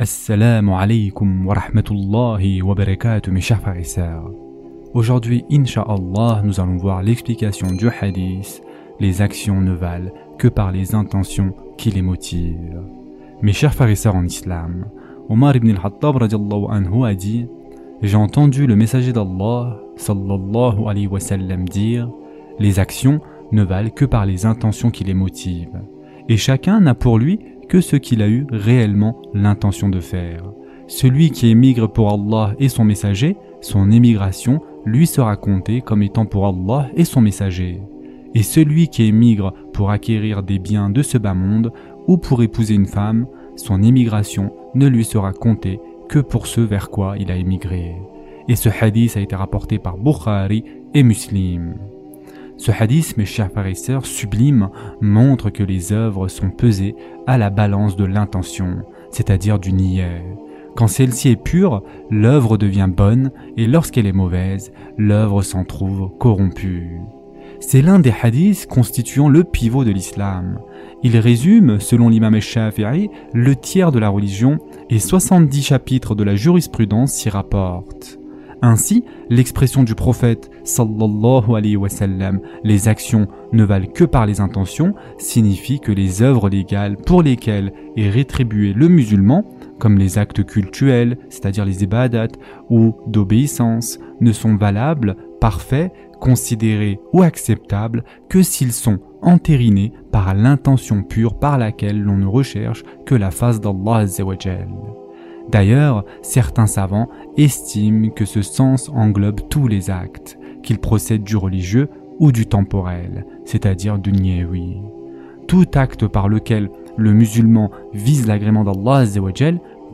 Assalamu alaikum wa rahmatullahi wa barakatuh mes chers. Aujourd'hui, Inch'Allah, nous allons voir l'explication du hadith Les actions ne valent que par les intentions qui les motivent. Mes chers frères et sœurs en islam, Omar ibn al-Hattab anhu a dit J'ai entendu le messager d'Allah sallallahu alayhi wa sallam dire Les actions ne valent que par les intentions qui les motivent. Et chacun n'a pour lui que ce qu'il a eu réellement l'intention de faire. Celui qui émigre pour Allah et son messager, son émigration lui sera comptée comme étant pour Allah et son messager. Et celui qui émigre pour acquérir des biens de ce bas monde ou pour épouser une femme, son émigration ne lui sera comptée que pour ce vers quoi il a émigré. Et ce hadith a été rapporté par Bukhari et Muslim. Ce hadith, mes chers frères et sœurs, sublime, montre que les œuvres sont pesées à la balance de l'intention, c'est-à-dire du niais. Quand celle-ci est pure, l'œuvre devient bonne, et lorsqu'elle est mauvaise, l'œuvre s'en trouve corrompue. C'est l'un des hadiths constituant le pivot de l'islam. Il résume, selon l'imam Shafi'i, le tiers de la religion et 70 chapitres de la jurisprudence s'y rapportent. Ainsi, l'expression du prophète sallallahu alayhi wa sallam, les actions ne valent que par les intentions, signifie que les œuvres légales pour lesquelles est rétribué le musulman, comme les actes cultuels, c'est-à-dire les ibadat ou d'obéissance, ne sont valables, parfaits, considérés ou acceptables que s'ils sont entérinés par l'intention pure par laquelle l'on ne recherche que la face d'Allah D'ailleurs, certains savants estiment que ce sens englobe tous les actes, qu'ils procèdent du religieux ou du temporel, c'est-à-dire du niéwi. Tout acte par lequel le musulman vise l'agrément d'Allah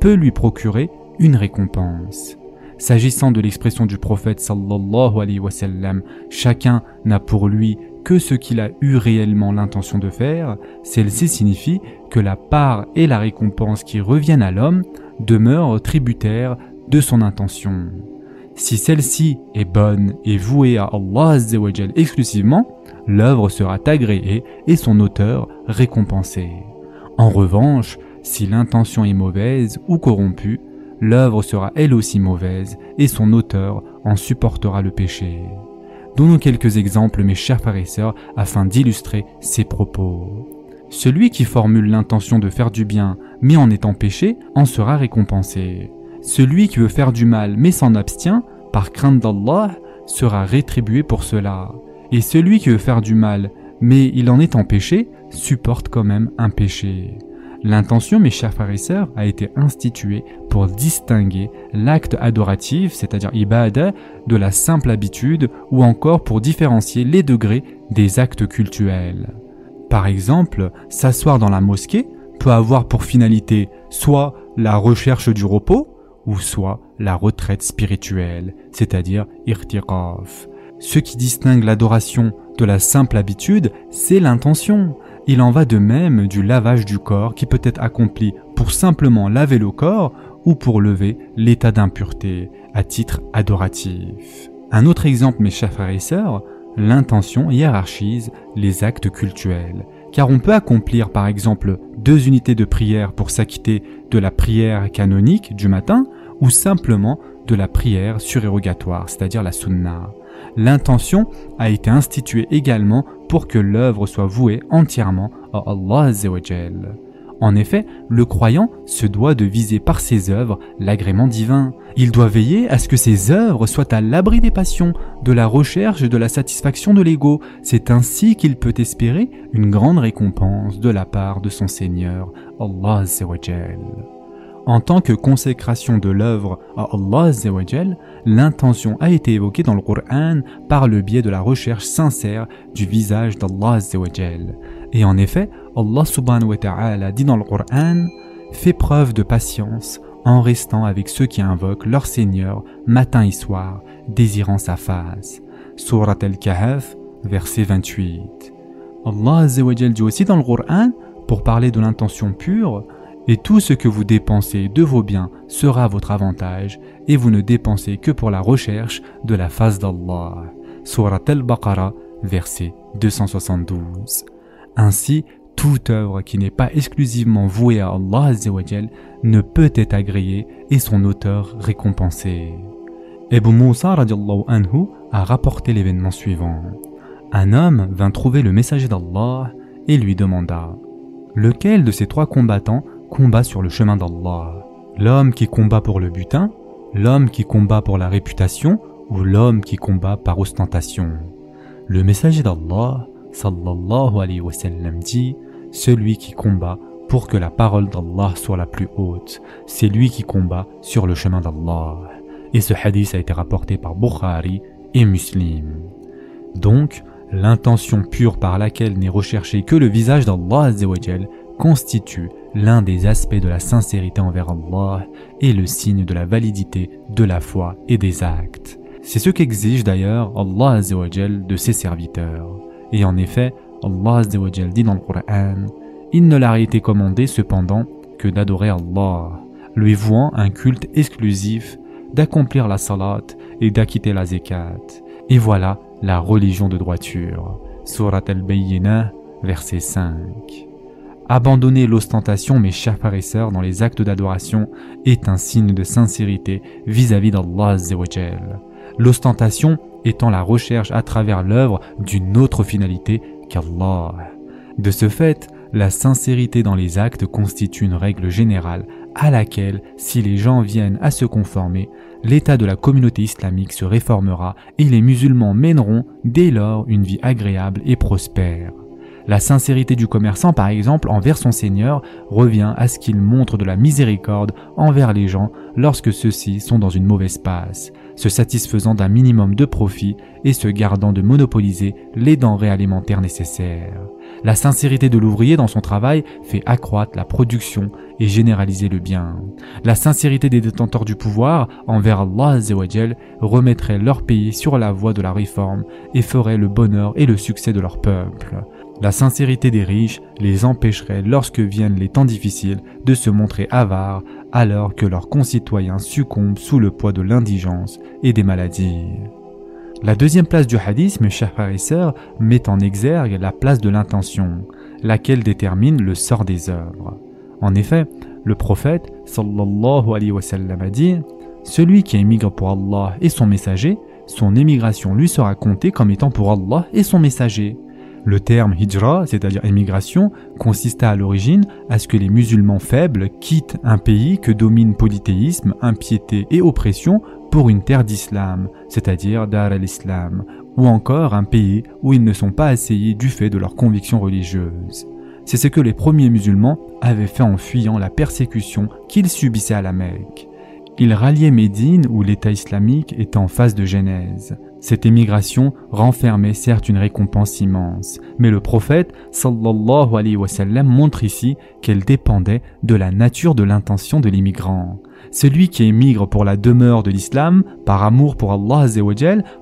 peut lui procurer une récompense. S'agissant de l'expression du prophète sallallahu alayhi wa sallam, chacun n'a pour lui que ce qu'il a eu réellement l'intention de faire, celle-ci signifie que la part et la récompense qui reviennent à l'homme demeure tributaire de son intention. Si celle-ci est bonne et vouée à Allah exclusivement, l'œuvre sera agréée et son auteur récompensé. En revanche, si l'intention est mauvaise ou corrompue, l'œuvre sera elle aussi mauvaise et son auteur en supportera le péché. Donnons quelques exemples, mes chers frères et sœurs, afin d'illustrer ces propos. Celui qui formule l'intention de faire du bien, mais en étant péché, en sera récompensé. Celui qui veut faire du mal, mais s'en abstient, par crainte d'Allah, sera rétribué pour cela. Et celui qui veut faire du mal, mais il en est en péché, supporte quand même un péché. L'intention, mes chers frères et sœurs, a été instituée pour distinguer l'acte adoratif, c'est-à-dire ibadah, de la simple habitude, ou encore pour différencier les degrés des actes cultuels. Par exemple, s'asseoir dans la mosquée peut avoir pour finalité soit la recherche du repos, ou soit la retraite spirituelle, c'est-à-dire irtiqaf. Ce qui distingue l'adoration de la simple habitude, c'est l'intention. Il en va de même du lavage du corps qui peut être accompli pour simplement laver le corps ou pour lever l'état d'impureté à titre adoratif. Un autre exemple, mes chers frères et sœurs, l'intention hiérarchise les actes cultuels, car on peut accomplir par exemple deux unités de prière pour s'acquitter de la prière canonique du matin ou simplement de la prière surérogatoire, c'est-à-dire la sunna. L'intention a été instituée également pour que l'œuvre soit vouée entièrement à Allah en effet, le croyant se doit de viser par ses œuvres l'agrément divin. Il doit veiller à ce que ses œuvres soient à l'abri des passions, de la recherche et de la satisfaction de l'ego. C'est ainsi qu'il peut espérer une grande récompense de la part de son Seigneur, Allah En tant que consécration de l'œuvre à Allah l'intention a été évoquée dans le Coran par le biais de la recherche sincère du visage d'Allah et en effet, Allah subhanahu wa ta'ala dit dans le Coran Fais preuve de patience en restant avec ceux qui invoquent leur Seigneur matin et soir, désirant sa face. Surat al-Kahf, verset 28. Allah dit aussi dans le Coran, pour parler de l'intention pure, et tout ce que vous dépensez de vos biens sera votre avantage, et vous ne dépensez que pour la recherche de la face d'Allah. Surat al-Baqarah, verset 272. Ainsi, toute œuvre qui n'est pas exclusivement vouée à Allah ne peut être agréée et son auteur récompensé. Ebu Musa anhu a rapporté l'événement suivant. Un homme vint trouver le messager d'Allah et lui demanda Lequel de ces trois combattants combat sur le chemin d'Allah? L'homme qui combat pour le butin, l'homme qui combat pour la réputation ou l'homme qui combat par ostentation? Le messager d'Allah sallallahu alayhi wa sallam dit Celui qui combat pour que la parole d'Allah soit la plus haute, c'est lui qui combat sur le chemin d'Allah. Et ce hadith a été rapporté par Bukhari et Muslim. Donc, L'intention pure par laquelle n'est recherché que le visage d'Allah constitue l'un des aspects de la sincérité envers Allah et le signe de la validité de la foi et des actes. C'est ce qu'exige d'ailleurs Allah de ses serviteurs. Et en effet, Allah dit dans le Coran Il ne leur a été commandé cependant que d'adorer Allah, lui vouant un culte exclusif, d'accomplir la salat et d'acquitter la zakat. Et voilà la religion de droiture. Surat al-Bayyinah, verset 5. Abandonner l'ostentation, mes chers frères dans les actes d'adoration est un signe de sincérité vis-à-vis d'Allah L'ostentation étant la recherche à travers l'œuvre d'une autre finalité qu'Allah. De ce fait, la sincérité dans les actes constitue une règle générale à laquelle, si les gens viennent à se conformer, l'état de la communauté islamique se réformera et les musulmans mèneront dès lors une vie agréable et prospère. La sincérité du commerçant, par exemple, envers son Seigneur, revient à ce qu'il montre de la miséricorde envers les gens lorsque ceux-ci sont dans une mauvaise passe, se satisfaisant d'un minimum de profit et se gardant de monopoliser les denrées alimentaires nécessaires. La sincérité de l'ouvrier dans son travail fait accroître la production et généraliser le bien. La sincérité des détenteurs du pouvoir envers Allah remettrait leur pays sur la voie de la réforme et ferait le bonheur et le succès de leur peuple. La sincérité des riches les empêcherait lorsque viennent les temps difficiles de se montrer avares alors que leurs concitoyens succombent sous le poids de l'indigence et des maladies. La deuxième place du hadith, mes chers frères et sœurs, met en exergue la place de l'intention, laquelle détermine le sort des œuvres. En effet, le prophète sallallahu alayhi wa a dit Celui qui émigre pour Allah et son messager, son émigration lui sera comptée comme étant pour Allah et son messager. Le terme hijra, c'est-à-dire émigration, consista à l'origine à ce que les musulmans faibles quittent un pays que domine polythéisme, impiété et oppression pour une terre d'islam, c'est-à-dire Dar al-Islam, ou encore un pays où ils ne sont pas assaillis du fait de leurs convictions religieuses. C'est ce que les premiers musulmans avaient fait en fuyant la persécution qu'ils subissaient à la Mecque. Ils ralliaient Médine où l'État islamique était en phase de genèse. Cette émigration renfermait certes une récompense immense, mais le prophète sallallahu alayhi wa sallam montre ici qu'elle dépendait de la nature de l'intention de l'immigrant. Celui qui émigre pour la demeure de l'islam, par amour pour Allah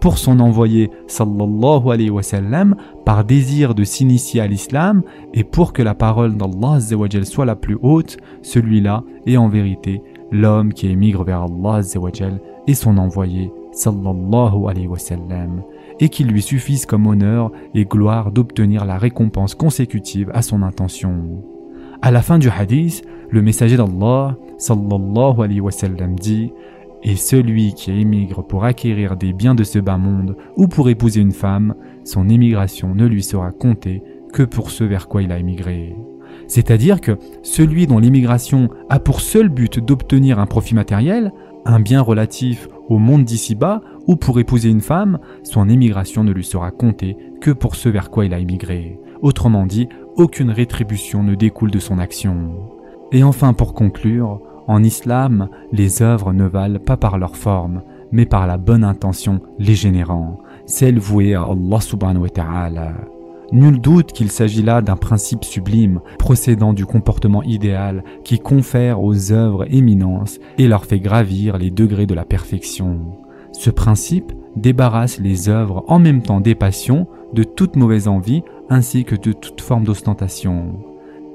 pour son envoyé sallallahu alayhi wa sallam, par désir de s'initier à l'islam et pour que la parole d'Allah soit la plus haute, celui-là est en vérité l'homme qui émigre vers Allah et son envoyé sallallahu et qu'il lui suffise comme honneur et gloire d'obtenir la récompense consécutive à son intention. À la fin du hadith, le messager d'Allah sallallahu alayhi wa sallam dit et celui qui émigre pour acquérir des biens de ce bas monde ou pour épouser une femme, son émigration ne lui sera comptée que pour ce vers quoi il a émigré. C'est-à-dire que celui dont l'immigration a pour seul but d'obtenir un profit matériel, un bien relatif au monde d'ici-bas ou pour épouser une femme, son émigration ne lui sera comptée que pour ce vers quoi il a émigré. Autrement dit, aucune rétribution ne découle de son action. Et enfin, pour conclure, en islam, les œuvres ne valent pas par leur forme, mais par la bonne intention les générant, celle vouée à Allah subhanahu wa ta'ala. Nul doute qu'il s'agit là d'un principe sublime, procédant du comportement idéal qui confère aux œuvres éminence et leur fait gravir les degrés de la perfection. Ce principe débarrasse les œuvres en même temps des passions, de toute mauvaise envie ainsi que de toute forme d'ostentation.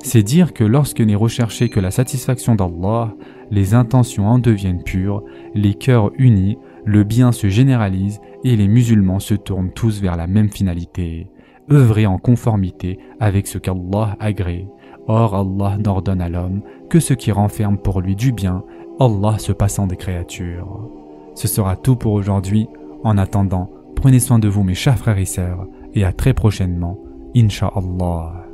C'est dire que lorsque n'est recherché que la satisfaction d'Allah, les intentions en deviennent pures, les cœurs unis, le bien se généralise et les musulmans se tournent tous vers la même finalité. Œuvrer en conformité avec ce qu'Allah agrée. Or Allah n'ordonne à l'homme que ce qui renferme pour lui du bien, Allah se passant des créatures. Ce sera tout pour aujourd'hui. En attendant, prenez soin de vous mes chers frères et sœurs, et à très prochainement, Inch'Allah.